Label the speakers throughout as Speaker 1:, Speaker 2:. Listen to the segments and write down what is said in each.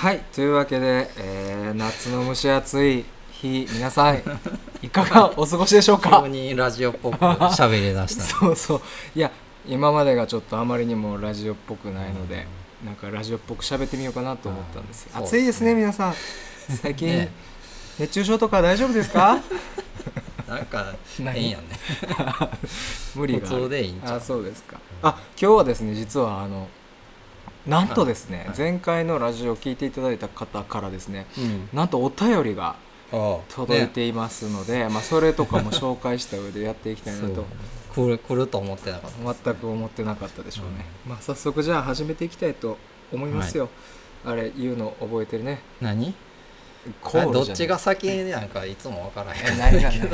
Speaker 1: はいというわけで、えー夏の蒸し暑い日皆さん いかがお過ごしでしょうか？
Speaker 2: 急にラジオっぽく喋り出した。
Speaker 1: そうそう。いや今までがちょっとあまりにもラジオっぽくないので、なんかラジオっぽく喋ってみようかなと思ったんですよ。
Speaker 2: あー
Speaker 1: 暑いですね皆さん。最近、
Speaker 2: ね。
Speaker 1: 熱中症とか大丈夫ですか？
Speaker 2: なんか
Speaker 1: 何
Speaker 2: 変やね。
Speaker 1: 無理がある。
Speaker 2: 普通でいいんちゃう。
Speaker 1: あそうですか。あ今日はですね実はあのなんとですね、
Speaker 2: はい。
Speaker 1: 前回のラジオを聞いていただいた方からですね
Speaker 2: うん。
Speaker 1: なんとお便りが届いていますので、まあ、それとかも紹介した上でやっていきたいなと。
Speaker 2: 来る来ると思ってなかった。
Speaker 1: 全く思ってなかったでしょうね、まあ、早速じゃあ始めていきたいと思いますよ、あれ言うの覚えてるね。
Speaker 2: 何？どっちが先なんかいつも分からへ
Speaker 1: え
Speaker 2: ん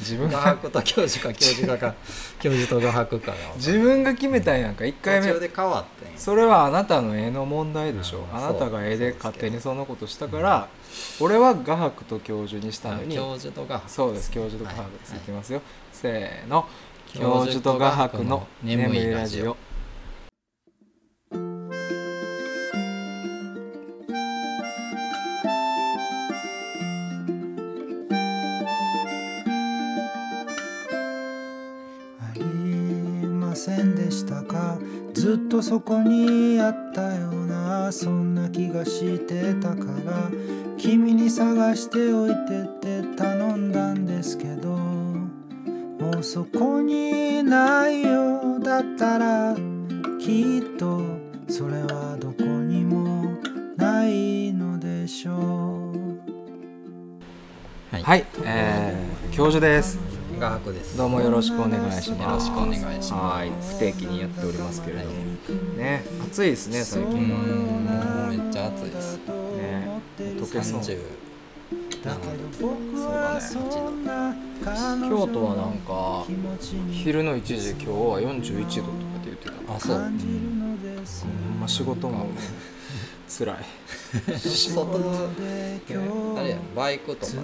Speaker 1: 自分
Speaker 2: 画
Speaker 1: が
Speaker 2: 伯と教授か教授かか。教授と画伯か
Speaker 1: 自分が決めたんやんか。1回目。
Speaker 2: 途中で変わってん
Speaker 1: それはあなたの絵の問題でしょ。
Speaker 2: うん
Speaker 1: あなたが絵で勝手にそんなことしたから俺は画伯と教授にしたのに
Speaker 2: 教授と画伯。
Speaker 1: そうです。教授と画伯です、
Speaker 2: はい
Speaker 1: い、きますよ。せーの。教授と画伯の眠いラジオ
Speaker 3: そこにあったようなそんな気がしてたから君に探しておいてって頼んだんですけどもうそこにないようだったらきっとそれはどこにもないのでしょう。
Speaker 2: はい
Speaker 1: はい、えー、教授です。
Speaker 2: 画伯です。
Speaker 1: どうもよろしくお願いします。
Speaker 2: よろしくお願いします。
Speaker 1: はい不定期にやっておりますけれども、ね暑いですね最
Speaker 2: う。
Speaker 1: 近。は
Speaker 2: ん。もうめっちゃ暑いです。
Speaker 1: ね溶けそう。
Speaker 2: 30
Speaker 3: だけど僕
Speaker 1: そうだね。京
Speaker 3: 女
Speaker 1: 都はなんか昼の1時今日は41度とかって言ってた。
Speaker 2: あそう。
Speaker 3: 感じるのです
Speaker 1: ほんま仕事も辛い。
Speaker 2: 外
Speaker 3: で
Speaker 2: あれやバイクとかで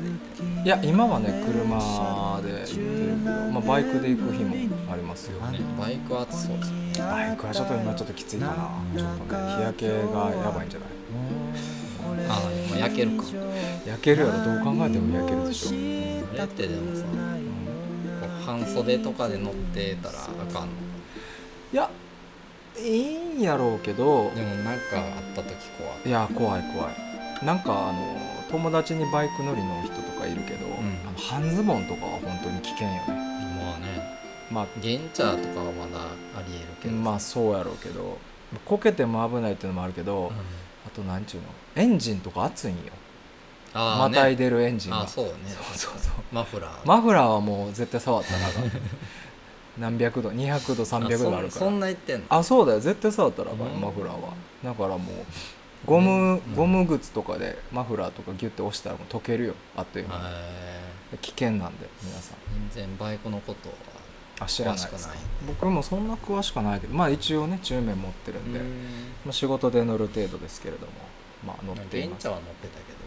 Speaker 1: いや今はね車で行ってるけど、まあ、バイクで行く日もありますよ。
Speaker 2: ねバイクは暑そうです
Speaker 1: バイクはちょっと今ちょっときついかな。ちょっとね日焼けがやばいんじゃない？
Speaker 2: あもう焼けるか。
Speaker 1: 焼けるやろどう考えても焼けるでしょ。
Speaker 2: あれってでもさこう半袖とかで乗ってたらあかんの。
Speaker 1: いやいいんやろうけど
Speaker 2: でもなんかあった時怖い。
Speaker 1: いや怖い怖い。なんかあの友達にバイク乗りの人とかいるけど、
Speaker 2: ん。
Speaker 1: あの半ズボンとかは本当に危険よね。
Speaker 2: まあね。
Speaker 1: まあ
Speaker 2: ゲンチャーとかはまだありえるけど。
Speaker 1: まあそうやろうけどこけても危ないっていうのもあるけど、
Speaker 2: うん。
Speaker 1: あとなんちゅうの？エンジンとか熱いんよ。
Speaker 2: あー
Speaker 1: またい
Speaker 2: ね
Speaker 1: でるエンジンが。
Speaker 2: あそうね。
Speaker 1: そうそうそう。
Speaker 2: マフラー。
Speaker 1: マフラーはもう絶対触ったらあかん 何百度200度300度あるから。
Speaker 2: そそんな言ってんの？
Speaker 1: あそうだよ。絶対触ったらあかん
Speaker 2: うん。
Speaker 1: マフラーは。だからもうゴムゴム靴とかでマフラーとかギュッて押したらもう溶けるよ。あっという間に。
Speaker 2: へ
Speaker 1: 危険なんで皆さん。
Speaker 2: ー全然バイクのことは詳しくない。
Speaker 1: 僕もそんな詳しくないけどまあ一応ね中面持ってるんで、まあ、仕事で乗る程度ですけれどもまあ乗って
Speaker 2: ゲ
Speaker 1: います。
Speaker 2: ンチャーは乗ってたけど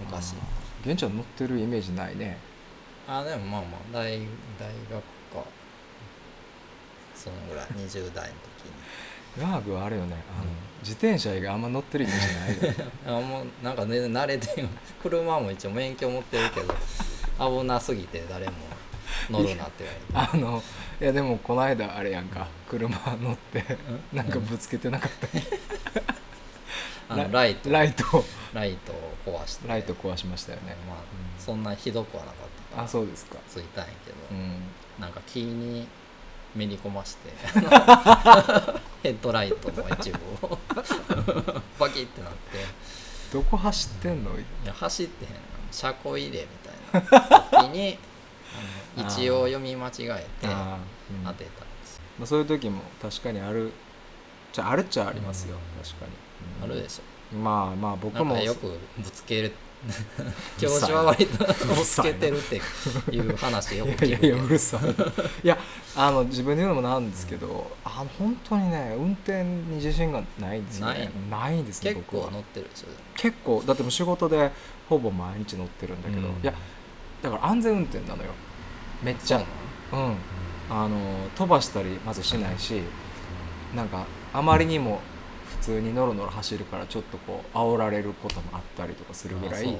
Speaker 2: 昔。
Speaker 1: あー現地は乗ってるイメージないね。
Speaker 2: あでもまあまあ大大学かそのぐらい 20代の
Speaker 1: ガーグはあれよねあの、
Speaker 2: うん。
Speaker 1: 自転車以外あんま乗ってるイメージないよ
Speaker 2: 時に あもうなんか全然慣れてる。車も一応免許持ってるけど危なすぎて誰も乗るなって言われて。
Speaker 1: あのいやでもこの間あれやんか車乗ってなんかぶつけてなかった？
Speaker 2: あのライト。
Speaker 1: ライト。
Speaker 2: ライトを壊して。
Speaker 1: ライト壊しましたよね。
Speaker 2: まあそんなひどくはなかった
Speaker 1: あそうですか。
Speaker 2: ついたんやけど、
Speaker 1: うん
Speaker 2: なんか木にめり込まして ヘッドライトの一部を。バキってなって。
Speaker 1: どこ走ってんの？
Speaker 2: いや走ってへん車庫入れみたいな。時に一応読み間違えて当てたんです。よ
Speaker 1: まあ、そういう時も確かにある。じゃああるっちゃありますよ、
Speaker 2: うん。
Speaker 1: 確かに、
Speaker 2: あるでしょ。
Speaker 1: まあまあ僕も。
Speaker 2: かよくぶつける 教授は割とつけてるっていう話よく
Speaker 1: いやいやいやうるさいいやあの自分で言うのもなんですけど、あの本当にね運転に自信がないんですよね。ないんですね
Speaker 2: 結構乗ってるでしょ？
Speaker 1: 結構。だってもう仕事でほぼ毎日乗ってるんだけど、
Speaker 2: うん。
Speaker 1: いやだから安全運転なのよ。めっちゃ。
Speaker 2: そう
Speaker 1: ん。あの飛ばしたりまずしないしなんかあまりにも普通にノロノロ走るからちょっとこう煽られることもあったりとかするぐらい、う。ん、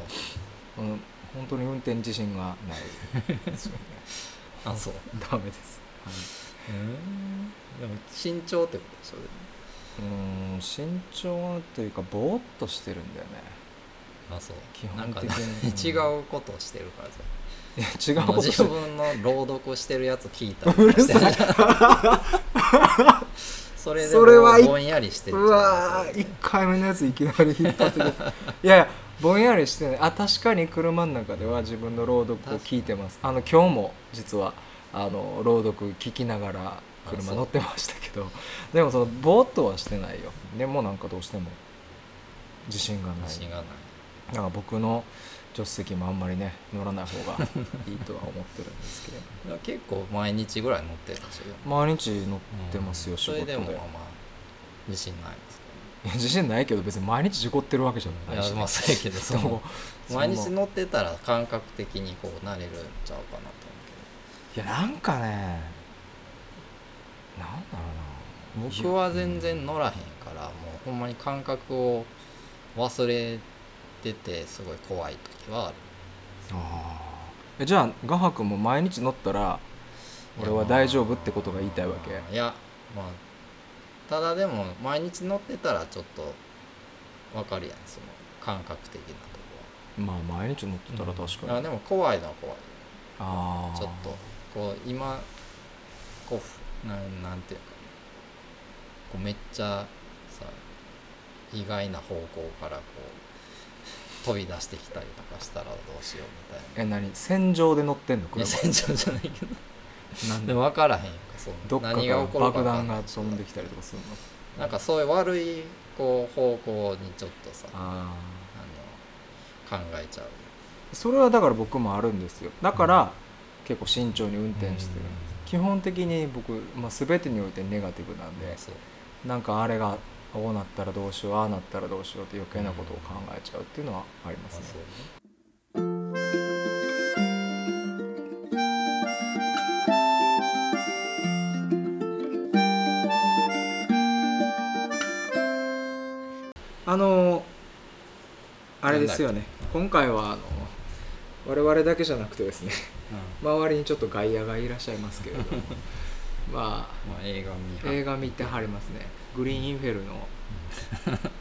Speaker 1: 本当に運転自信がないですよね。
Speaker 2: あそう。
Speaker 1: ダメです、
Speaker 2: うんでも身長ってことでしょ
Speaker 1: うん身長というかぼーっとしてるんだよね。
Speaker 2: あそう。
Speaker 1: 基本的に。
Speaker 2: 違うことをしてるからさ。
Speaker 1: いや違うこと。
Speaker 2: 自分の朗読してるやつ聞いたら。
Speaker 1: うるさい
Speaker 2: それで
Speaker 1: それは
Speaker 2: もうぼんやりしてる
Speaker 1: うわー1回目のやついきなり引っ張っていやいやぼんやりしてないあ確かに車の中では自分の朗読を聞いてます。あの今日も実はあの朗読聞きながら車乗ってましたけど。でもそのぼーっとはしてないよ。でもなんかどうしても自信がない。
Speaker 2: 自信がない。
Speaker 1: だから僕の助手席もあんまりね乗らない方がいいとは思ってるんですけど。
Speaker 2: 結構毎日ぐらい乗ってるんですよ。
Speaker 1: 毎日乗ってますよ、仕
Speaker 2: そ
Speaker 1: 事で
Speaker 2: れでもまあまあ自信ないです。
Speaker 1: いや自信ないけど別に毎日事故ってるわけじゃないし、
Speaker 2: いやまあそうやけど そ毎日乗ってたら感覚的にこうなれるんちゃうかなと思う
Speaker 1: いやなんかねなんだろうな。
Speaker 2: けど僕は全然乗らへんからもうほんまに感覚を忘れててすごい怖い時はある。
Speaker 1: あー。えじゃあ画伯も毎日乗ったら俺は大丈夫ってことが言いたいわけ？
Speaker 2: いやまあただでも毎日乗ってたらちょっとわかるやんその感覚的なとこ
Speaker 1: まあ毎日乗ってたら確かに、
Speaker 2: はあでも怖いのは怖い
Speaker 1: ああ
Speaker 2: ちょっとこう今こうふなんなんていうかこうめっちゃさ意外な方向からこう飛び出してきたりとかしたらどうしようみたいな。
Speaker 1: え何？戦場で乗ってんの？
Speaker 2: いや
Speaker 1: 車
Speaker 2: 戦場じゃないけど。
Speaker 1: なん
Speaker 2: で？も分からへんやんかそう
Speaker 1: どっかか
Speaker 2: 何が
Speaker 1: ら
Speaker 2: 起こるか
Speaker 1: 爆
Speaker 2: 分かん。ない
Speaker 1: 弾が飛んできたりとかするの？
Speaker 2: なんかそういう悪いこう方向にちょっとさあ
Speaker 1: あ
Speaker 2: の考えちゃう。
Speaker 1: あそれはだから僕もあるんですよ。だから、結構慎重に運転してるんです、基本的に僕、まあ、全てにおいてネガティブなんで、
Speaker 2: そう。
Speaker 1: なんかあれがこうなったらどうしようああなったらどうしようって余計なことを考えちゃうっていうのはありますね。
Speaker 2: まあ
Speaker 1: のあれですよね。今回はあの我々だけじゃなくてですね周りにちょっと外野がいらっしゃいますけれども。ま
Speaker 2: まあ映画見
Speaker 1: あ映画見てはりますねグリーンインフェルの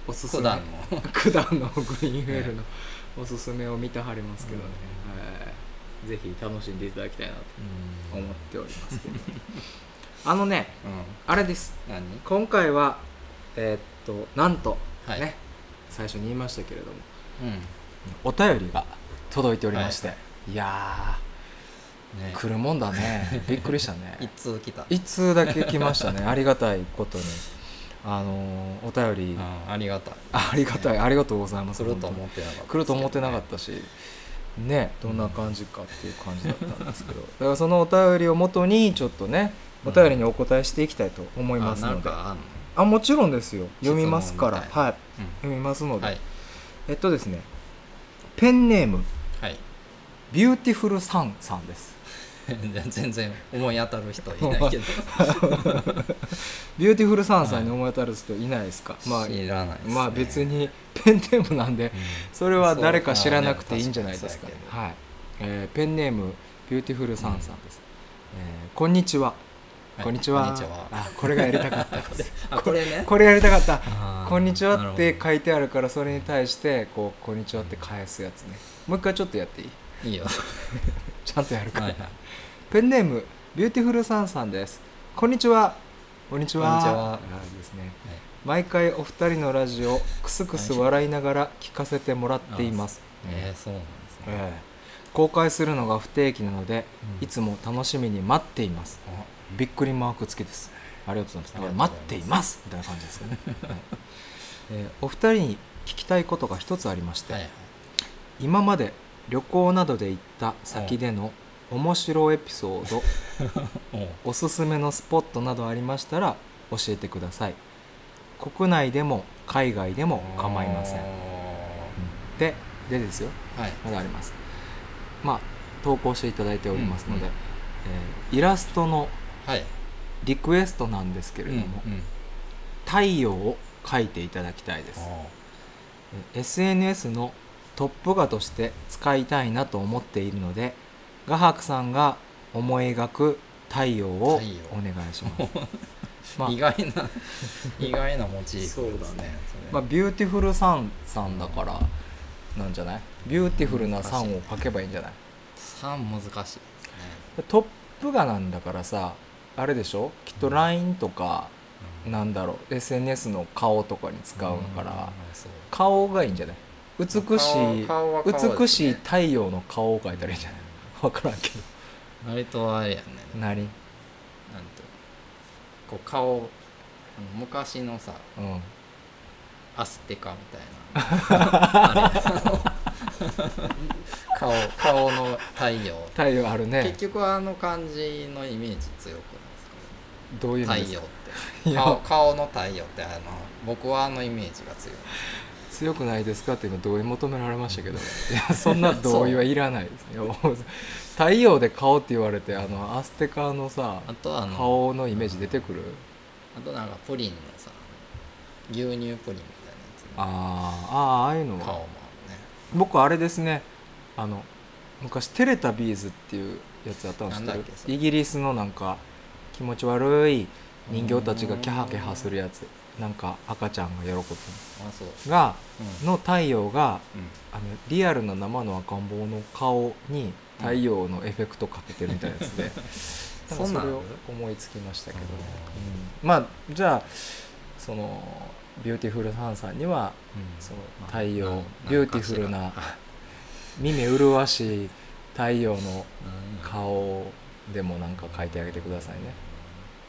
Speaker 1: おすすめ。九段の。グリーンインフェルのおすすめを見てはりますけどね、はい。ぜひ楽しんでいただきたいなと思っておりますけどあのね
Speaker 2: うん。
Speaker 1: あれです。
Speaker 2: 何？
Speaker 1: 今回はえーっとなんと
Speaker 2: はい。
Speaker 1: ね最初に言いましたけれども。
Speaker 2: うん。
Speaker 1: お便りが届いておりまして、、
Speaker 2: はい。
Speaker 1: や
Speaker 2: ね。
Speaker 1: ー来るもんだね。びっくりしたね。
Speaker 2: 一通来た。
Speaker 1: 一通だけ来ましたね。ありがたいことにあのーお便り、
Speaker 2: うんありがたい。
Speaker 1: あありがたい。ありがとうございます
Speaker 2: 来ると
Speaker 1: 本
Speaker 2: 思ってなかった。
Speaker 1: 来ると思ってなか
Speaker 2: た
Speaker 1: ったし。ねどんな感じかっていう感じだったんですけど。だからそのお便りをもとにちょっとねお便りにお答えしていきたいと思います
Speaker 2: な
Speaker 1: ので、
Speaker 2: あ
Speaker 1: もちろんですよ。読みますから。はい。読みますので、
Speaker 2: はい。
Speaker 1: えっとですね。ペンネーム。
Speaker 2: はい。
Speaker 1: ビューティフルサンさんです
Speaker 2: 全然思い当たる人いないけど。
Speaker 1: ビューティフルサンさんに思い当たる人いないですか、まあ
Speaker 2: 知らないですね。
Speaker 1: まあ別にペンネームなんで
Speaker 2: うん。
Speaker 1: それは誰か知らなくていいんじゃないですかね。
Speaker 2: か。
Speaker 1: はい、えーペンネームビューティフルサンさんです、えーこんにちは、
Speaker 2: はい
Speaker 1: こんにちは。
Speaker 2: こんにちは。
Speaker 1: あこれがやりたかった。です
Speaker 2: あこれね？
Speaker 1: これやりたかった。こんにちはって書いてあるからそれに対してこうこんにちはって返すやつね。もう一回ちょっとやっていい？
Speaker 2: いいよ
Speaker 1: ちゃんとやるから、
Speaker 2: はいはい。
Speaker 1: ペンネームビューティフルサンさんです。こんにちは。こんにちは。
Speaker 2: こんにちは。
Speaker 1: あいいですね。毎回お二人のラジオクスクス笑いながら聞かせてもらっています、
Speaker 2: えー、そうなんですね、
Speaker 1: ええ。公開するのが不定期なので、
Speaker 2: うん。
Speaker 1: いつも楽しみに待っています。
Speaker 2: あ。
Speaker 1: びっくりマーク付きです。ありがとうございます。待っています。みたいな感じですね、はい。えーお二人に聞きたいことが一つありまして、
Speaker 2: はいはい。
Speaker 1: 今まで旅行などで行った先での面白エピソード
Speaker 2: お
Speaker 1: すすめのスポットなどありましたら教えてください。国内でも海外でも構いません。
Speaker 2: あ
Speaker 1: ででですよ。
Speaker 2: ーはい。
Speaker 1: まだあります。まあ投稿していただいておりますので、
Speaker 2: うんうん
Speaker 1: えーイラストの
Speaker 2: はい。
Speaker 1: リクエストなんですけれども、
Speaker 2: うんうん。
Speaker 1: 太陽書いていただきたいです。
Speaker 2: あ
Speaker 1: SNS のトップ画として使いたいなと思っているので画伯さんが思い描く太陽をお願いします、まあ
Speaker 2: 意外な 意外なモチーフです
Speaker 1: そうだね
Speaker 2: それ。
Speaker 1: まあ、ビューティフルサンさんだからなんじゃない？ beautiful な sun を書けばいいんじゃない
Speaker 2: ？3難しいね。
Speaker 1: トップ画なんだからさあれでしょ？きっと LINE とか、
Speaker 2: うん。
Speaker 1: なんだろう？SNS の顔とかに使うから、
Speaker 2: ん。そう。
Speaker 1: 顔がいいんじゃない？美しい美しい太陽の顔を描いたらいいんじゃない？分からんけど。
Speaker 2: 割とあれやね。
Speaker 1: 何？
Speaker 2: なんていうの？こう顔昔のさ
Speaker 1: うん。
Speaker 2: アステカみたいな。顔顔の太陽。
Speaker 1: 太陽あるね。
Speaker 2: 結局あの感じのイメージ強くないですか？
Speaker 1: どういう意味ですか？
Speaker 2: 太陽って。顔の太陽ってあの僕はあのイメージが強い
Speaker 1: 強くないですかって今同意求められましたけど。いやそんな同意はいらないです。いやもう太陽で顔って言われてあのアステカのさ
Speaker 2: あとあの
Speaker 1: 顔のイメージ出てくる？
Speaker 2: あとなんかプリンのさ牛乳プリンみたいなやつ
Speaker 1: あーあーああいうの
Speaker 2: 顔もね。
Speaker 1: 僕あれですね。あの昔テレタビーズっていうやつやった
Speaker 2: んだっけそれ。
Speaker 1: イギリスのなんか気持ち悪い人形たちがキャハキャハするやつなんか赤ちゃんが喜ぶ。
Speaker 2: あそう。
Speaker 1: が
Speaker 2: うん。
Speaker 1: の太陽が
Speaker 2: うん。
Speaker 1: あのリアルな生の赤ん坊の顔に太陽のエフェクトかけてるみたいなやつで、
Speaker 2: そんなん
Speaker 1: それを思いつきましたけどね、
Speaker 2: う
Speaker 1: うん。まあじゃあそのビューティフルサンさんには
Speaker 2: うん。
Speaker 1: その
Speaker 2: まあ
Speaker 1: 太陽 beautiful な 見目麗しい太陽の
Speaker 2: うん。
Speaker 1: 顔でもなんか書いてあげてくださいね。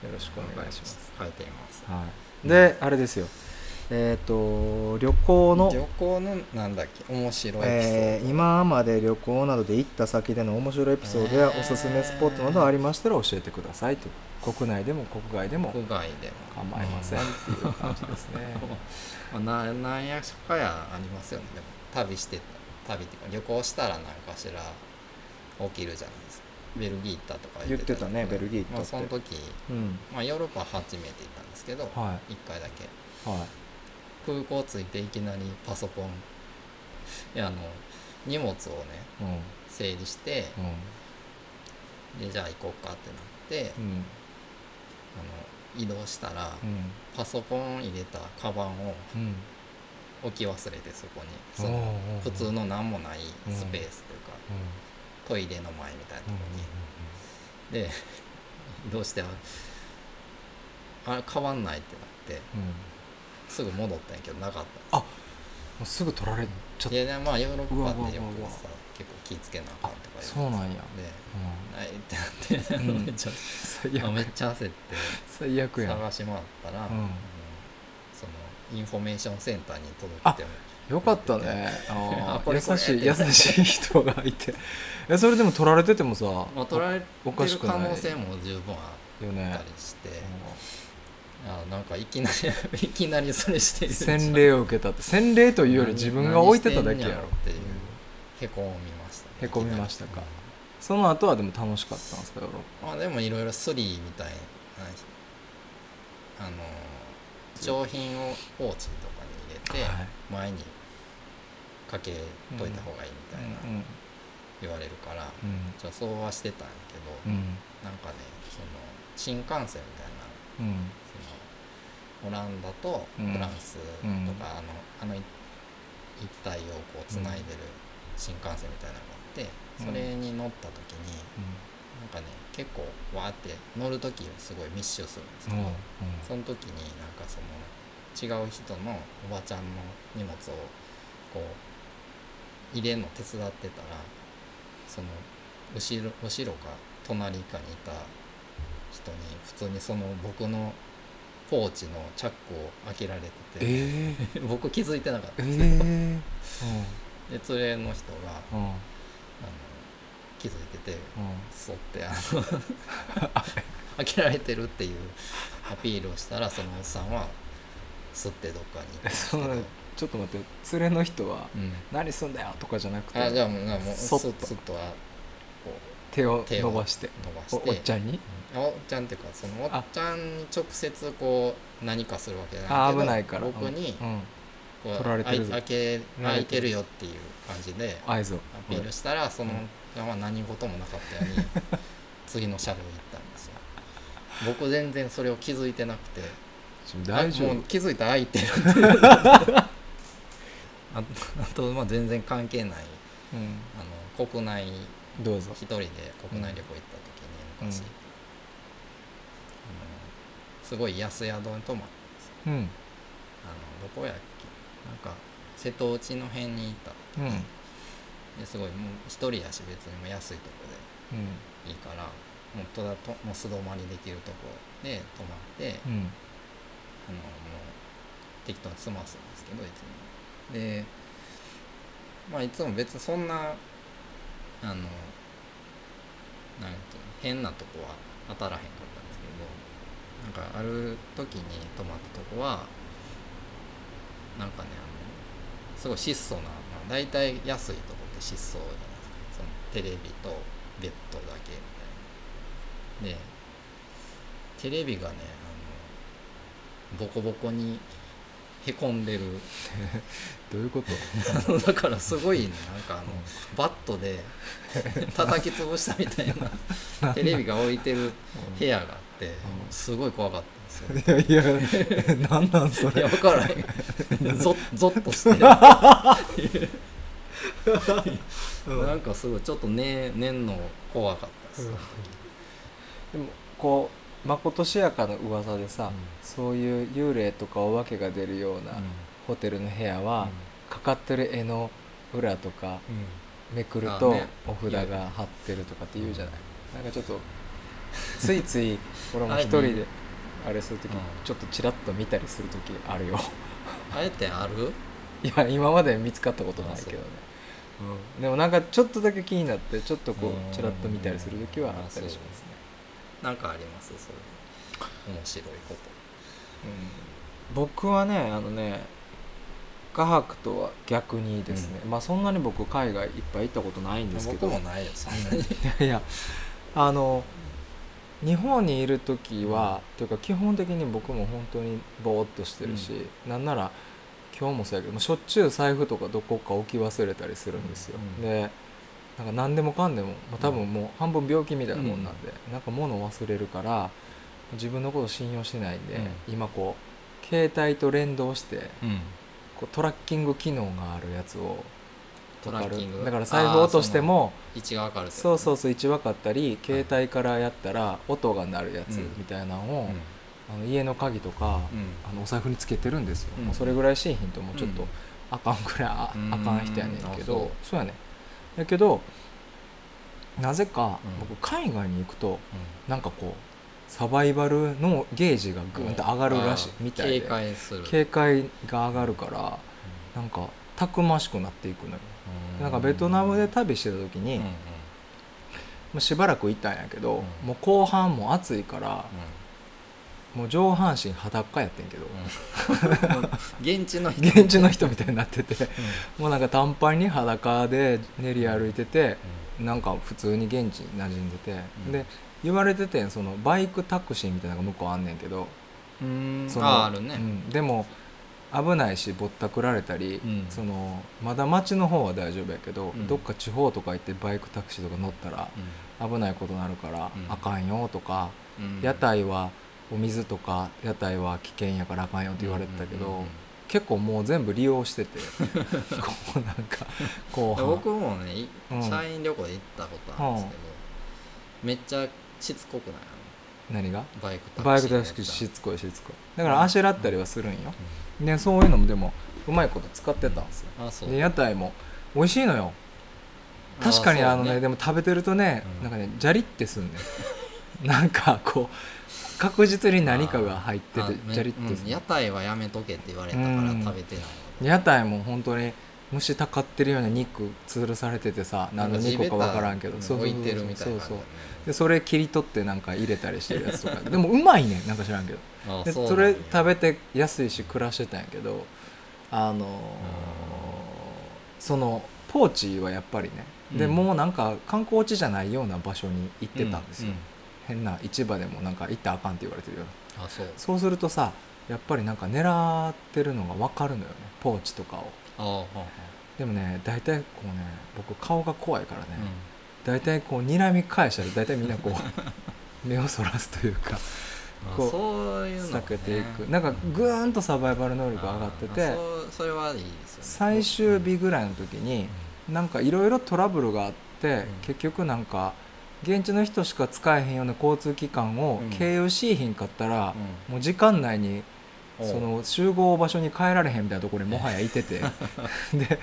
Speaker 1: よろしくお願いします、
Speaker 2: 書いています。
Speaker 1: はい、であれですよ。えっ、と旅行の。
Speaker 2: 旅行のなんだっけ？面白いエピソード、
Speaker 1: えー今まで旅行などで行った先での面白いエピソードや
Speaker 2: えー。
Speaker 1: おすすめスポットなどありましたら教えてくださいと。国内でも国外でも。
Speaker 2: 国外でも。
Speaker 1: 構いません。っていう感じですね。
Speaker 2: まあ、ななんやかやありますよね。でも旅して旅っていうか旅行したら何かしら起きるじゃないですかベルギー行ったとか
Speaker 1: 言ってたねベルギー行った
Speaker 2: まあ、その時、
Speaker 1: うん。
Speaker 2: まあ、ヨーロッパは初めて行ったんですけど、
Speaker 1: は
Speaker 2: 1回だけ。
Speaker 1: いはい。
Speaker 2: 空港着いていきなりパソコンあの荷物をね
Speaker 1: うん。
Speaker 2: 整理して
Speaker 1: うん。
Speaker 2: でじゃあ行こうかってなって、
Speaker 1: うん。
Speaker 2: あの移動したら、
Speaker 1: うん。
Speaker 2: パソコン入れたカバンを
Speaker 1: うん。
Speaker 2: 置き忘れてそこに。その
Speaker 1: う
Speaker 2: 普通の何もないスペースというか、
Speaker 1: うん
Speaker 2: トイレの前みたいなところに、で 移動して？ああれ変わんないってなって。すぐ戻ったんやけどなかった。ん。
Speaker 1: もうすぐ取られちゃっ
Speaker 2: ですいやでまあヨーロッパってよくさ結構気ぃつけなあかんとか言
Speaker 1: そうなんや。
Speaker 2: で
Speaker 1: うん。
Speaker 2: ないってなって、
Speaker 1: うん。
Speaker 2: めっちゃ
Speaker 1: 最悪。
Speaker 2: あめっちゃ焦って。
Speaker 1: 最悪やん。
Speaker 2: 探し回ったら、そのインフォメーションセンターに届いても
Speaker 1: よかったね。あ
Speaker 2: あ これ。
Speaker 1: ー優しい優しい人がいて。えそれでも取られててもさ
Speaker 2: まあ、取られてる
Speaker 1: おかしくない。
Speaker 2: 可能性も十分あったりして、あなんかいきなり いきなりそれしてる
Speaker 1: 洗礼を受けたって。洗礼というより自分が置いてただけやろ。
Speaker 2: っていう。へこみましたね。
Speaker 1: へこみましたか。その後はでも楽しかったんですかヨーロッ
Speaker 2: まあでもいろいろスリみたいなあの上品をポーチとて、
Speaker 1: はい。
Speaker 2: 前にかけといた方がいいみたいな
Speaker 1: うん
Speaker 2: 言われるから、
Speaker 1: うん。
Speaker 2: じゃあそうはしてたんやけど、
Speaker 1: うん。
Speaker 2: なんかねその新幹線みたいな
Speaker 1: うん。
Speaker 2: そのオランダと
Speaker 1: うん。
Speaker 2: フランスとか、
Speaker 1: うん
Speaker 2: あのあのい一帯をこうつないでる新幹線みたいなのがあってそれに乗った時に、なんかね結構わーって乗る時すごい密集するんですけど、その時になんかその違う人のおばちゃんの荷物をこう入れるの手伝ってたらその後ろ後ろか隣かにいた人に普通にその僕のポーチのチャックを開けられてて
Speaker 1: ええ
Speaker 2: 僕気づいてなかった。
Speaker 1: え
Speaker 2: んですけど、
Speaker 1: え
Speaker 2: で連れの人があ
Speaker 1: うん。うん
Speaker 2: の気づいてて
Speaker 1: うん。
Speaker 2: そってあの 開けられてるっていうアピールをしたらそのおっさんは吸ってどっかに
Speaker 1: ちょっと待って連れの人は
Speaker 2: うん、
Speaker 1: 何すんだよとかじゃなくて
Speaker 2: あじゃあもうもう
Speaker 1: そっと。
Speaker 2: そっとはこ
Speaker 1: 手を
Speaker 2: 手を
Speaker 1: 伸ばして。お
Speaker 2: 伸ばして。
Speaker 1: おっちゃんに？
Speaker 2: おっちゃんっていうかそのおっちゃんに直接こう何かするわけじゃ
Speaker 1: あ
Speaker 2: ないけど
Speaker 1: 危ないから。
Speaker 2: 僕にこう
Speaker 1: 取られてる。ぞ
Speaker 2: 開け開いてるよっていう感じで
Speaker 1: 合図。を
Speaker 2: アピールしたらその
Speaker 1: うん。
Speaker 2: 山何事もなかったように 次の車両行ったんですよ。僕全然それを気づいてなくて
Speaker 1: 大丈夫
Speaker 2: あもう気づいたら開いてるああと、まあ、全然関係ない。
Speaker 1: うん。
Speaker 2: あの国内
Speaker 1: どうぞ。
Speaker 2: 一人で国内旅行行った時に昔、
Speaker 1: うん。
Speaker 2: あのすごい安宿に泊まったんですよ。
Speaker 1: うん。
Speaker 2: あのどこやっけ？なんか瀬戸内の辺にいた。
Speaker 1: うん。うん
Speaker 2: ですごいもう一人やし別にもう安いとこで。いいからもうただともう素泊まりできるとこで泊まって、
Speaker 1: うん
Speaker 2: あのもう適当に済ますんですけどいつも。でまあいつも別にそんなあのなんていうの変なとこは当たらへんかったんですけどなんかある時に泊まったとこはなんかねあのすごい質素な、まあ、大体安いとこって質素じゃないですか。そのテレビとベッドだけみたいな。でテレビがねボコボコにへこんでる。
Speaker 1: どういうこと？
Speaker 2: あのだからすごいね。なんかあのバットで 叩き潰したみたいな。テレビが置いてる部屋があってすごい怖かったんですよ。
Speaker 1: いやいやなんなんそ
Speaker 2: いや
Speaker 1: れ
Speaker 2: 分からへん。ゾッゾッとしてなんかすごいちょっとね寝んの怖かったです、
Speaker 1: でもこうまことしやかな噂でさ、
Speaker 2: うん。
Speaker 1: そういう幽霊とかお化けが出るようなホテルの部屋は、かかってる絵の裏とかめくるとお札が貼ってるとかって言うじゃない、なんかちょっとついつい 俺も一人であれする時
Speaker 2: うん。
Speaker 1: ちょっとチラッと見たりする時あるよ。
Speaker 2: あえてある？
Speaker 1: いや今まで見つかったことないけどね。う。ん、でもなんかちょっとだけ気になってちょっとこ
Speaker 2: うん。
Speaker 1: うチラッと見たりする時はあったりしますね、
Speaker 2: なんかあります？それ。面白いこと。
Speaker 1: うん、僕はねあのね画伯とは逆にですね、まあそんなに僕海外いっぱい行ったことないんですけど。
Speaker 2: 僕もないです
Speaker 1: うん いやいやあの日本にいる時は、っていうか基本的に僕も本当にぼーっとしてるし、なんなら今日もそうやけどまあしょっちゅう財布とかどこか置き忘れたりするんですよ、
Speaker 2: うん。
Speaker 1: でなんか何でもかんでも、まあ、多分もう半分病気みたいなもんなんで、なんか物を忘れるから自分のこと信用してないんで、今こう携帯と連動して
Speaker 2: うん。
Speaker 1: こうトラッキング機能があるやつを
Speaker 2: トラッキング？
Speaker 1: だから財布落としても
Speaker 2: 位置が分かる
Speaker 1: そうそうそう位置分かったり携帯からやったら音が鳴るやつ
Speaker 2: うん。
Speaker 1: みたいなの
Speaker 2: う
Speaker 1: を、あの家の鍵とか、
Speaker 2: ん。
Speaker 1: あのお財布につけてるんですよ、
Speaker 2: うん。
Speaker 1: もうそれぐらいしいひんともうちょっと
Speaker 2: うん。
Speaker 1: あかんくらいあ,、
Speaker 2: うん。
Speaker 1: あかん人やねんけ
Speaker 2: あ
Speaker 1: ど
Speaker 2: そう。
Speaker 1: そうやねんだけどなぜか
Speaker 2: うん。
Speaker 1: 僕海外に行くとなんかこうサバイバルのゲージがグーンと上がるらしいみたいで。
Speaker 2: 警戒する。
Speaker 1: 警戒が上がるからなんかたくましくなっていくのよ。なんかベトナムで旅してた時に、しばらくいたんやけど、
Speaker 2: うん。
Speaker 1: もう後半も暑いからもう上半身裸やってんけど、
Speaker 2: う ん現地の人
Speaker 1: 現地の人みたいになってて。もうなんか短パンに裸で練り歩いてて、なんか普通に現地に馴染んでて、
Speaker 2: うん。
Speaker 1: で言われててんそのバイクタクシーみたいなのが向こうあんねんけど、
Speaker 2: うん。
Speaker 1: その
Speaker 2: ああるね。
Speaker 1: うん。でも危ないしぼったくられたり、
Speaker 2: うん。
Speaker 1: そのまだ町の方は大丈夫やけど、
Speaker 2: うん。
Speaker 1: どっか地方とか行ってバイクタクシーとか乗ったら危ないことになるから、
Speaker 2: うん。
Speaker 1: あかんよとか、
Speaker 2: うん。
Speaker 1: 屋台はお水とか屋台は危険やからあかんよって言われてたけど、
Speaker 2: うんうんうん
Speaker 1: 結構もう全部利用してて。こうなんか後半
Speaker 2: 僕もねい
Speaker 1: うん。
Speaker 2: 社員旅行で行ったことあるんですけどめっちゃしつこくない
Speaker 1: 何が？
Speaker 2: バイクタクシー
Speaker 1: バイクしつこいしつこい。だからあしらったりはするんよ、でそういうのもでもうまいこと使ってたんですよ。
Speaker 2: あそう。
Speaker 1: で屋台も美味しいのよ。確かにあのねで
Speaker 2: も
Speaker 1: も食べてるとね、
Speaker 2: うん。
Speaker 1: なんかねジャリってすんねん。なんかこう確実に何かが入っててジャリって。すん
Speaker 2: 屋台はやめとけって言われたから
Speaker 1: うん。
Speaker 2: 食べてない。
Speaker 1: 屋台も本当に虫たかってるような肉吊るされててさ何の肉か分からんけど。
Speaker 2: そう置いてるみたいな
Speaker 1: そうそう。でそれ切り取ってなんか入れたりしてるやつとか。でもうまいねん。なんか知らんけど。
Speaker 2: あ
Speaker 1: でそれ食べて安いし暮らしてたんやけどあのーそのポーチはやっぱりね。で
Speaker 2: うん。
Speaker 1: もうなんか観光地じゃないような場所に行ってたんですよ、
Speaker 2: う
Speaker 1: 変な市場でもなんか行ったらあかんって言われてるよ
Speaker 2: あそう。
Speaker 1: そうするとさやっぱりなんか狙ってるのが分かるのよね。ポーチとかを。
Speaker 2: ああはあは
Speaker 1: でもね大体こうね僕顔が怖いからね、
Speaker 2: あうん。
Speaker 1: 大体こう睨み返したら大体みんなこう 目をそらすというか
Speaker 2: あ
Speaker 1: こう
Speaker 2: そういうのね。
Speaker 1: 避けていく。なんかぐーんとサバイバル能力が上がってて
Speaker 2: それはいいですよね。
Speaker 1: 最終日ぐらいの時になんかいろいろトラブルがあって
Speaker 2: ん。
Speaker 1: 結局なんか現地の人しか使えへんような交通機関を
Speaker 2: うん。
Speaker 1: 経由しいひんかったら
Speaker 2: うん。
Speaker 1: もう時間内にその集合場所に帰られへんみたいなところにもはやいてて。で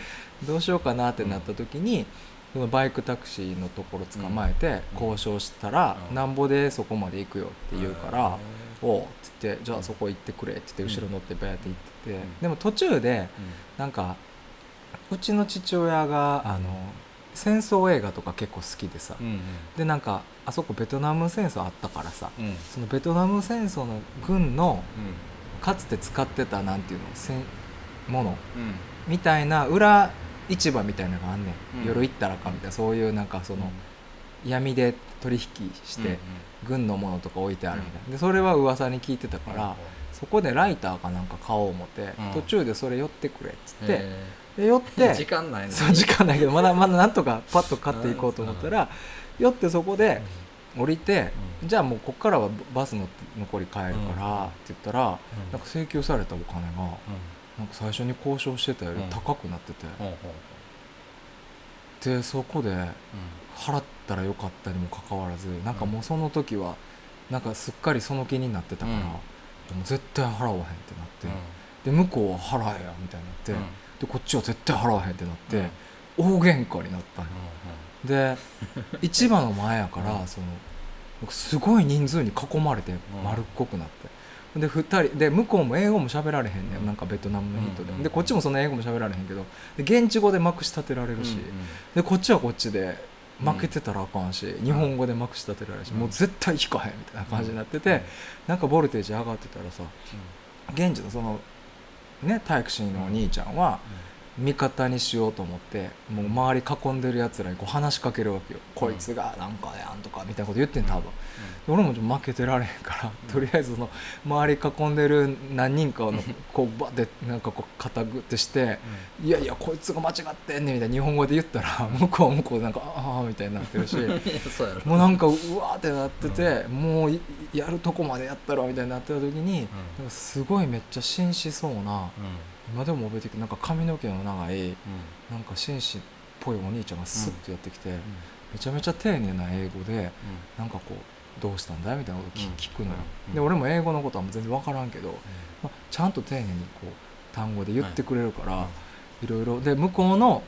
Speaker 1: どうしようかなってなった時にそのバイクタクシーのところ捕まえて
Speaker 2: うん。
Speaker 1: 交渉したら
Speaker 2: うん。
Speaker 1: なんぼでそこまで行くよって言うから
Speaker 2: へ「
Speaker 1: おう」っつって「じゃあそこ行ってくれ」って言って後ろ乗ってバーって行ってて。
Speaker 2: うん。
Speaker 1: でも途中でなんかうちの父親があの戦争映画とか結構好きでさ。
Speaker 2: うんうん。
Speaker 1: でなんかあそこベトナム戦争あったからさ。
Speaker 2: うん。うん
Speaker 1: そのベトナム戦争の軍の
Speaker 2: う
Speaker 1: かつて使ってたなんていうの戦もの。みたいな裏市場みたいなのがあんねん、
Speaker 2: うん。
Speaker 1: 夜行ったらかみたいな。そういうなんかその闇で取引して軍のものとか置いてあるみたいな。でそれは噂に聞いてたからそこでライターかなんか買おう思って
Speaker 2: うん。
Speaker 1: 途中でそれ寄ってくれっつって
Speaker 2: へ
Speaker 1: で寄っ
Speaker 2: ー時
Speaker 1: て
Speaker 2: 間ない
Speaker 1: そう時間ないけどまだまだなんとかパッと買っていこうと思ったら寄ってそこで降りて
Speaker 2: うん。
Speaker 1: じゃあもうこっからはバスの残り帰るから
Speaker 2: うん。
Speaker 1: って言ったら
Speaker 2: うん。
Speaker 1: なんか請求されたお金が
Speaker 2: うん。
Speaker 1: なんか最初に交渉してたより
Speaker 2: うん。
Speaker 1: 高くなってて。でそこで払ったらよかったにもかかわらずなんかもうその時はなんかすっかりその気になってたから、
Speaker 2: うん。
Speaker 1: でも絶対払わへんってなって、
Speaker 2: うん。
Speaker 1: で向こうは払えやみたいになって、
Speaker 2: うん
Speaker 1: でこっちは絶対払わへんってなって、
Speaker 2: うん
Speaker 1: 大喧嘩になったんよ。で市場の前やから、
Speaker 2: うん。
Speaker 1: そのすごい人数に囲まれて丸っこくなって、で2人で向こうも英語も喋られへんねん、
Speaker 2: うん。
Speaker 1: なんかベトナムの人で、
Speaker 2: うん
Speaker 1: でこっちもそんな英語も喋られへんけどで現地語でまくし立てられるし、
Speaker 2: うん
Speaker 1: でこっちはこっちで負けてたらあかんし、日本語でまくし立てられるし、
Speaker 2: うん。
Speaker 1: もう絶対引かへんみたいな感じになってて、なんかボルテージ上がってたらさ現地のそのねタイクシーのお兄ちゃんは味方にしようと思ってもう周り囲んでるやつらにこう話しかけるわけよ、こいつがなんかやんとかみたいなこと言ってん多分、で俺もちょっと負けてられへんから、
Speaker 2: うん。
Speaker 1: とりあえずその周り囲んでる何人かのこうバッてなんかこう肩ぐってして「いやいやこいつが間違ってんねん」みたいな日本語で言ったら向こうは向こうでなんか「ああ」みたいになってるし もうなんかうわーってなってて、もういやるとこまでやったろみたいになってた時に、すごいめっちゃ紳士そうな
Speaker 2: うん
Speaker 1: 今でも覚えてるなんか髪の毛の長い
Speaker 2: うん。
Speaker 1: なんか紳士っぽいお兄ちゃんがスッとやってきて、めちゃめちゃ丁寧な英語でなんかこう「どうしたんだい?」みたいなこと聞,、くのよ、
Speaker 2: うん。
Speaker 1: で俺も英語のことは全然分からんけど、まあ、ちゃんと丁寧にこう単語で言ってくれるから、い。ろいろ。で向こうの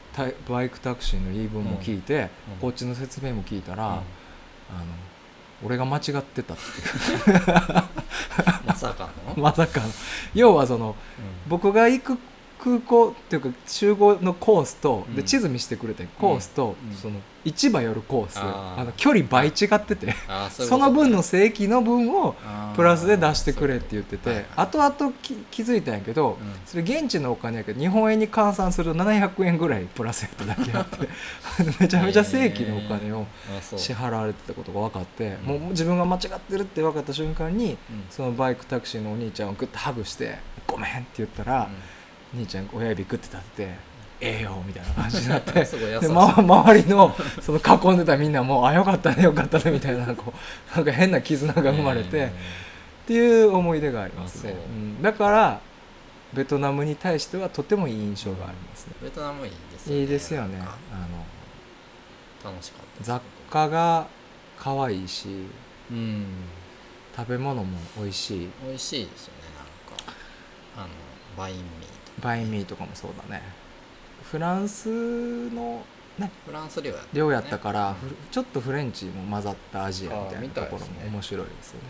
Speaker 1: バイクタクシーの言い分も聞いて、
Speaker 2: うん。
Speaker 1: こっちの説明も聞いたら、
Speaker 2: うん。
Speaker 1: あの俺が間違ってたっていう。
Speaker 2: まさかの？
Speaker 1: まさかの。要はその僕が行く空港っていうか集合のコースと、
Speaker 2: うん。
Speaker 1: で地図見せてくれてコースと、
Speaker 2: うん。
Speaker 1: その市場寄るコース
Speaker 2: あ
Speaker 1: の距離倍違ってて
Speaker 2: そ
Speaker 1: の分の正規の分をプラスで出してくれって言ってて後々き気づいたんやけど、
Speaker 2: うん。
Speaker 1: それ現地のお金やけど日本円に換算すると700円ぐらいプラスやっただけあって めちゃめちゃ正規のお金を支払われてたことが分かって、
Speaker 2: うん。
Speaker 1: もう自分が間違ってるって分かった瞬間に
Speaker 2: うん。
Speaker 1: そのバイクタクシーのお兄ちゃんをグッとハグして「ごめん」って言ったら、兄ちゃん親指グッて立てて「ええよ」みたいな感じになって。で、ま、周りのその囲んでたみんなも「あよかったねよかったね」みたいなこう なんか変な絆が生まれて、
Speaker 2: うん。
Speaker 1: っていう思い出がありますね。
Speaker 2: う。
Speaker 1: うん。だからベトナムに対してはとてもいい印象がありますね、
Speaker 2: ベトナムいいですよね
Speaker 1: いいですよね。あの
Speaker 2: 楽しかった
Speaker 1: 雑貨が可愛いし
Speaker 2: うん。
Speaker 1: 食べ物も美味しい。
Speaker 2: 美味しいですよねなんか。あのバインミーとか
Speaker 1: バインミーとかもそうだね。フランスのね。
Speaker 2: フランス料やったね。
Speaker 1: 量やったから、ふちょっとフレンチも混ざったアジアみたいなところも面白いですよね。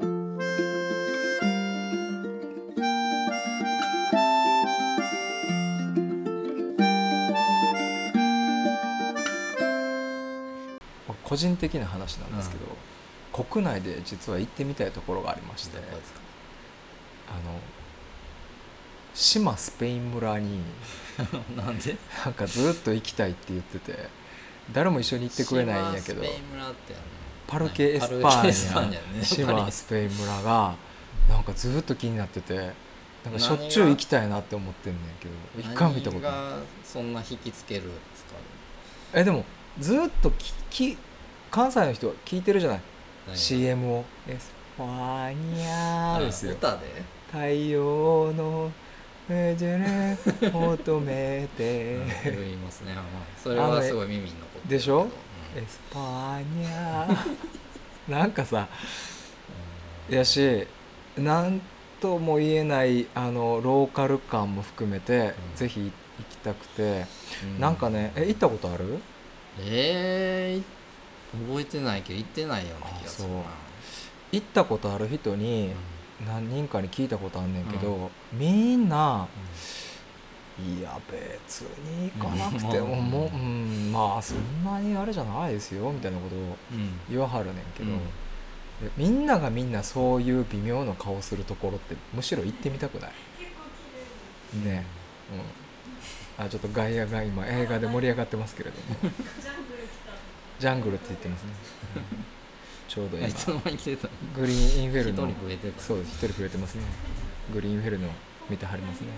Speaker 1: うん。個人的な話なんですけど、国内で実は行ってみたいところがありましてあの志摩スペイン村に
Speaker 2: なんで？
Speaker 1: なんかずっと行きたいって言ってて誰も一緒に行ってくれないんやけど
Speaker 2: 島スペイン村って
Speaker 1: パルケ・エスパ
Speaker 2: ー
Speaker 1: ーニ
Speaker 2: ニャ
Speaker 1: 志摩スペイン村がなんかずっと気になっててなんかしょっちゅう行きたいなって思ってんねんけど一回も見たことない。
Speaker 2: そんな引きつけるんですか？
Speaker 1: えでもずっときき関西の人は聞いてるじゃない？CM を「エスパーニャ」ですよ。
Speaker 2: 歌で？
Speaker 1: 太陽のえじゃね 求めて。
Speaker 2: 言いますね、まあ、それはすごい耳に残ってる
Speaker 1: でしょ？
Speaker 2: けど
Speaker 1: エスパーニャ なんかさやしなんとも言えないあのローカル感も含めて、
Speaker 2: うん。
Speaker 1: ぜひ行きたくて、
Speaker 2: う
Speaker 1: なんかねえ行ったことある？
Speaker 2: えー、覚えてないけど行ってないような気がするな。
Speaker 1: あ行ったことある人に
Speaker 2: うん
Speaker 1: 何人かに聞いたことあんねんけど、みんな「いや別に行かなくても
Speaker 2: うん。
Speaker 1: もう、うん、まあそんなにあれじゃないですよ」みたいなことを
Speaker 2: うん。
Speaker 1: 言わはるねんけど、
Speaker 2: うん。
Speaker 1: でみんながみんなそういう微妙な顔するところってむしろ行ってみたくない？ね。うん。あちょっと外野が今映画で盛り上がってますけれども。ジャングルって言ってますね ちょうど今。
Speaker 2: いつの間に来てた
Speaker 1: グリーンインフェ
Speaker 2: 一人
Speaker 1: ルノ
Speaker 2: 増えてた。
Speaker 1: そうです一人増えてますね。グリーンインフェルノ見てはりますね。ね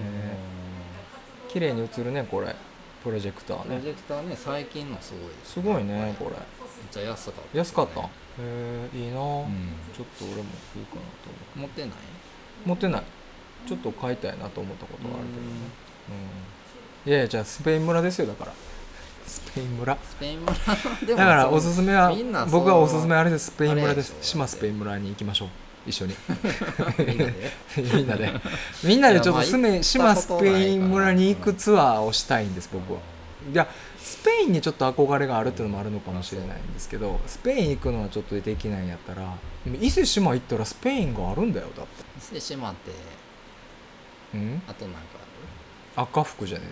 Speaker 1: え綺麗に映るねこれ。プロジェクター
Speaker 2: プロ
Speaker 1: ね
Speaker 2: ジェクターね最近のすごいです
Speaker 1: すごいねこれ。
Speaker 2: めっちゃ安かった。
Speaker 1: 安かった？へえいいな、
Speaker 2: うん。
Speaker 1: ちょっと俺もいいかなと思
Speaker 2: 持ってない？
Speaker 1: う持ってない。ちょっと買いたいなと思ったことはあるけどね。うん。いやいやじゃあスペイン村ですよだから。スペイン村。
Speaker 2: スペイン村。
Speaker 1: だからおすすめは僕はおすすめあれです。スペイン村です。島スペイン村に行きましょう。一緒に。
Speaker 2: みんなで。
Speaker 1: みんなで。ちょっと島スペイン村に行くツアーをしたいんです僕は。いやスペインにちょっと憧れがあるっていうのもあるのかもしれないんですけどスペイン行くのはちょっとできないんやったら伊勢志摩行ったらスペインがあるんだよだって。
Speaker 2: 伊勢志摩って
Speaker 1: うん？
Speaker 2: あとなんか
Speaker 1: 赤服じゃね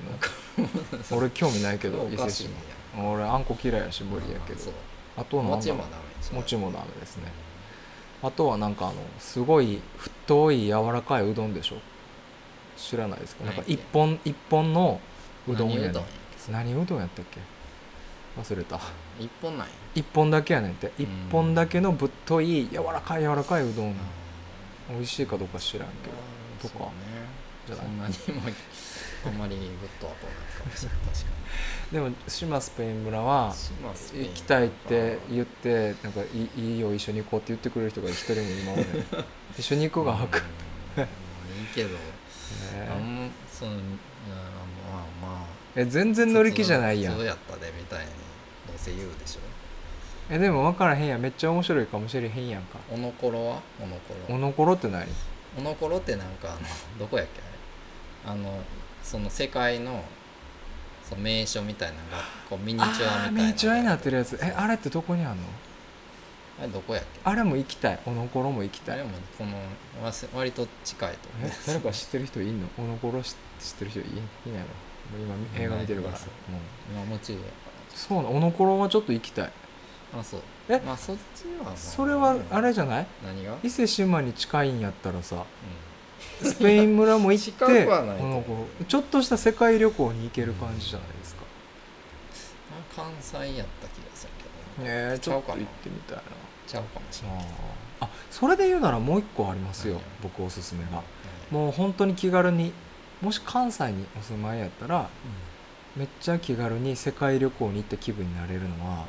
Speaker 1: えの？俺興味ないけど伊勢志摩俺あんこ嫌いやし無理やけど。あとなん
Speaker 2: 餅もダメ
Speaker 1: 餅もダメですね。あとはなんかあのすごい太い柔らかいうどんでしょ。知らないですか？なんか一本一本のうどんやね
Speaker 2: 何うどんやっけ？
Speaker 1: 何うどんやったっけ？忘れた。
Speaker 2: 一本ない
Speaker 1: 一本だけやねんって一本だけのぶっとい柔らかい柔らかいうどん。美味しいかどうか知らんけど。とか。
Speaker 2: そうね。
Speaker 1: じゃない。
Speaker 2: そんなにもあんまりグッとは来ないかもしれない。確か
Speaker 1: でも島スペイン村は行きたいって言ってなんかいいいいよ一緒に行こうって言ってくれる人が一人も今まで 一緒に行こうが
Speaker 2: いいけど。あ
Speaker 1: ね
Speaker 2: んそのまあまあ。
Speaker 1: え全然乗り気じゃないやん。
Speaker 2: 普通やったでみたいにどうせ言うでしょ。
Speaker 1: えでも分からへんやん。めっちゃ面白いかもしれへんやんか。
Speaker 2: おのころは？おのころ。
Speaker 1: おのころって何？
Speaker 2: おのころってなんかあのどこやっけあれ？あのその世界のその名所みたいなのがこうミニチュアみたいな
Speaker 1: ミニチュアになってるやつ。えあれってどこにあんの？
Speaker 2: あれどこやっけ？
Speaker 1: あれも行きたい。おのころも行きたい
Speaker 2: あれもこの割と近いと思う
Speaker 1: え誰か知ってる人いんの？おのころ知知ってる人いいいないの？もう今映画見てるから、
Speaker 2: 今夢中やか
Speaker 1: そうなのおのころはちょっと行きたい。
Speaker 2: らあそう。
Speaker 1: え？
Speaker 2: まあそっちはまあ。
Speaker 1: それはあれじゃない？
Speaker 2: 何が？
Speaker 1: 伊勢志摩に近いんやったらさ
Speaker 2: う
Speaker 1: スペイン村も行ってちょっとした世界旅行に行ける感じじゃないですか、
Speaker 2: ん関西やった気がするけど。
Speaker 1: えー、ちょっと行ってみたいな。
Speaker 2: ちゃうかもしれない
Speaker 1: あそれで言うならもう一個ありますよ
Speaker 2: 何
Speaker 1: 僕おすすめが。
Speaker 2: はい。
Speaker 1: もう本当に気軽にもし関西にお住まいやったらめっちゃ気軽に世界旅行に行った気分になれるのは、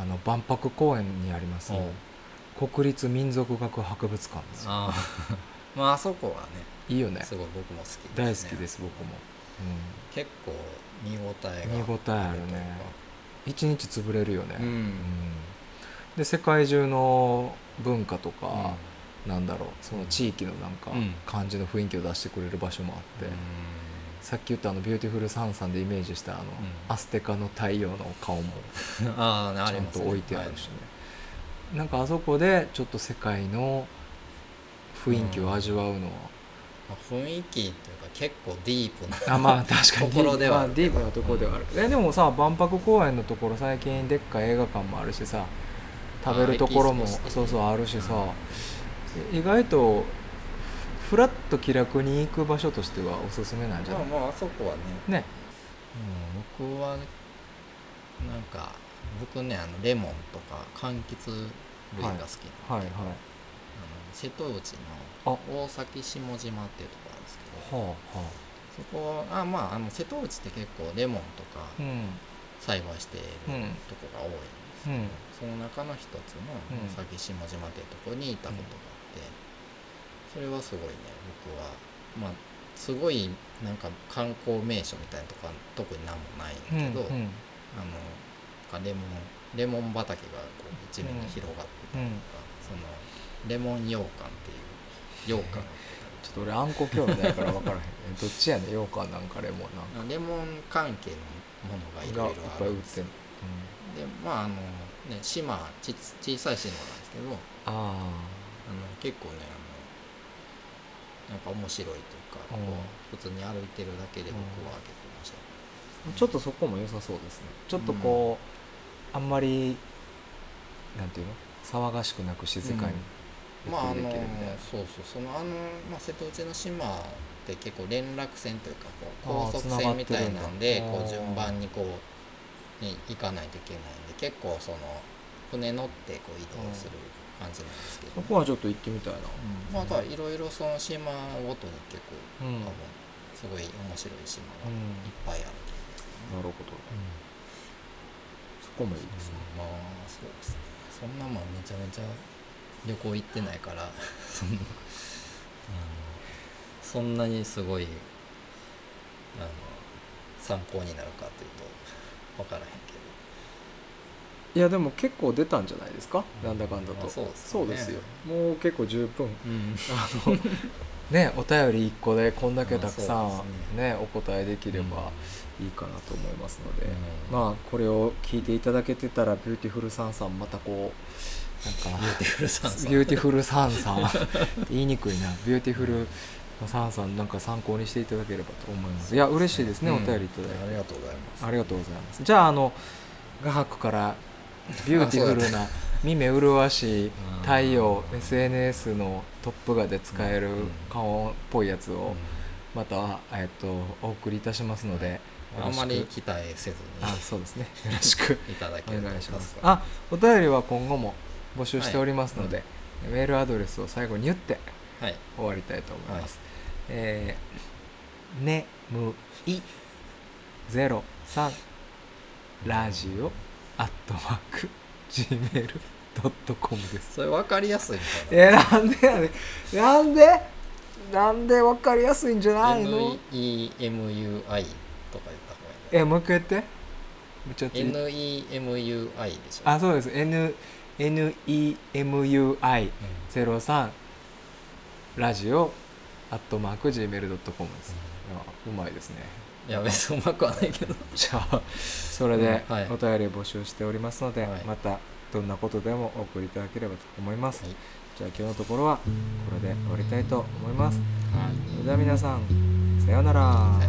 Speaker 1: あの万博公園にあります
Speaker 2: うん。
Speaker 1: 国立民族学博物館ですよ
Speaker 2: まああそこはね
Speaker 1: いいよね。
Speaker 2: すごい僕も好き
Speaker 1: 大好
Speaker 2: ですね。
Speaker 1: きです僕も、
Speaker 2: 結構見応え
Speaker 1: うん、見応え
Speaker 2: が
Speaker 1: あるね。一日潰れるよね、
Speaker 2: うん。
Speaker 1: うん。で世界中の文化とか、
Speaker 2: うん。
Speaker 1: なんだろうその地域のなんか
Speaker 2: うん。
Speaker 1: 感じの雰囲気を出してくれる場所もあって、さっき言ったあのビューティフルサンさんでイメージしたあの、アステカの太陽の顔も
Speaker 2: あああ
Speaker 1: ちゃんと置いてあるしね、なんかあそこでちょっと世界の雰囲気を味わうのは、
Speaker 2: まあ雰囲気っていうか結構ディープな
Speaker 1: あまあ確かに。
Speaker 2: ところではある
Speaker 1: まあ、ディープなところではある、えでもさ万博公園のところ最近でっかい映画館もあるしさ食べるところもそうそうあるしさ、意外とふフラッと気楽に行く場所としてはおすすめなんじゃない、
Speaker 2: まあまああそこはね、
Speaker 1: ね。
Speaker 2: うん、僕はなんか僕ねあのレモンとか柑橘類が好きなので、
Speaker 1: はいはい
Speaker 2: あの瀬戸内
Speaker 1: あ。
Speaker 2: の大崎下島っていうところなんですけど。
Speaker 1: はあは
Speaker 2: そこあまああの瀬戸内って結構レモンとか
Speaker 1: あうん。
Speaker 2: 栽培している
Speaker 1: うん
Speaker 2: とこが多いんですけど、
Speaker 1: うん。
Speaker 2: その中の一つの
Speaker 1: うん。
Speaker 2: 大崎下島っていうところに行ったことがあって、それはすごいね僕は。まあすごいなんか観光名所みたいなとこは特になんもないんだけど、
Speaker 1: うんうん。
Speaker 2: あのレモンレモン畑がこう一面に広がってたりとか、そのレモン羊羹っていう羊羹。
Speaker 1: ちょっと俺あんこ興味ないから分からへん。ねどっちやねん？羊羹なんかレモンなんか。
Speaker 2: レモン関係のものがいろいろあるんですよ
Speaker 1: てんの、
Speaker 2: でまああのね島ち小さい島なんですけど。
Speaker 1: あ
Speaker 2: あの結構ねあのなんか面白いというか、こ
Speaker 1: うん。
Speaker 2: う普通に歩いてるだけで僕は結構面白い、
Speaker 1: あちょっとそこも良さそうですね。ちょっとこう、あんまりなんていうの？騒がしくなく静かに
Speaker 2: まああのそうそうそのあの、まあ、瀬戸内の島って結構連絡線というかこう高速船みたいなんでこう順番にこうに行かないといけないんで結構その船乗ってこう移動する感じなんですけど、
Speaker 1: そこはちょっと行ってみたいな。
Speaker 2: まあ、あとはいろいろその島ごとに結構
Speaker 1: うん、
Speaker 2: 多分すごい面白い島がいっ
Speaker 1: うん
Speaker 2: ぱいある、
Speaker 1: なるほど。そこもいいですね、
Speaker 2: まあそうですね。そんなまあめちゃめちゃ旅行行ってないから。そんな、そんなにすごいあの参考になるかというと分からへんけ
Speaker 1: いやでも結構出たんじゃないですか、
Speaker 2: うん。
Speaker 1: なんだかんだと。
Speaker 2: まあそうですね。
Speaker 1: そうですよ。もう結構十分。
Speaker 2: ど、うん、
Speaker 1: あ のねお便り1個でこんだけたくさん
Speaker 2: まあそうです
Speaker 1: ねお答えできればいいかなと思いますので、
Speaker 2: うん。
Speaker 1: まあこれを聞いていただけてたらビューティフルサンさんまたこうなんか
Speaker 2: ビューティフルさんさん
Speaker 1: ビューティフルサンさん 言いにくいな。ビューティフルサンさんなんか参考にしていただければと思います。いや嬉しいですね、
Speaker 2: うん。
Speaker 1: お便りいただいて。
Speaker 2: ありがとうございます。
Speaker 1: ありがとうございます。じゃああの画伯からビューティフルな見目麗しい太陽 SNS のトップ画で使える
Speaker 2: うん。
Speaker 1: 顔っぽいやつ
Speaker 2: うん。
Speaker 1: をまた、えっと、お送りいたしますのでよ
Speaker 2: あんまり期待せず
Speaker 1: あそうですね。よろしく。
Speaker 2: にいただけ
Speaker 1: お願いします。あお便りは今後も募集しておりますので、メールアドレスを最後に言って
Speaker 2: はい。
Speaker 1: 終わりたいと思います、えーねむい03ラジオアットマーク Gmail.com です。
Speaker 2: それ分かりやすいか
Speaker 1: えー、なんでやねん。なんで？なんで分かりやすいんじゃ
Speaker 2: ら
Speaker 1: ないの
Speaker 2: ？NEMUI とか言った方がいいね
Speaker 1: えもう一回やって。もうちょっと言って
Speaker 2: NEMUI でしょ。
Speaker 1: あそうです。N NEMUI03 ラジオアットマーク Gmail.com です、いやうまいですね。
Speaker 2: いや別にうまくはないけど。
Speaker 1: じゃあそれでお便り募集しておりますので、
Speaker 2: はい。
Speaker 1: またどんなことでもお送りいただければと思います、
Speaker 2: はい。
Speaker 1: じゃあ今日のところはこれで終わりたいと思います。
Speaker 2: はい。
Speaker 1: それでは皆さんさようなら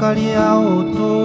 Speaker 3: かり合おうと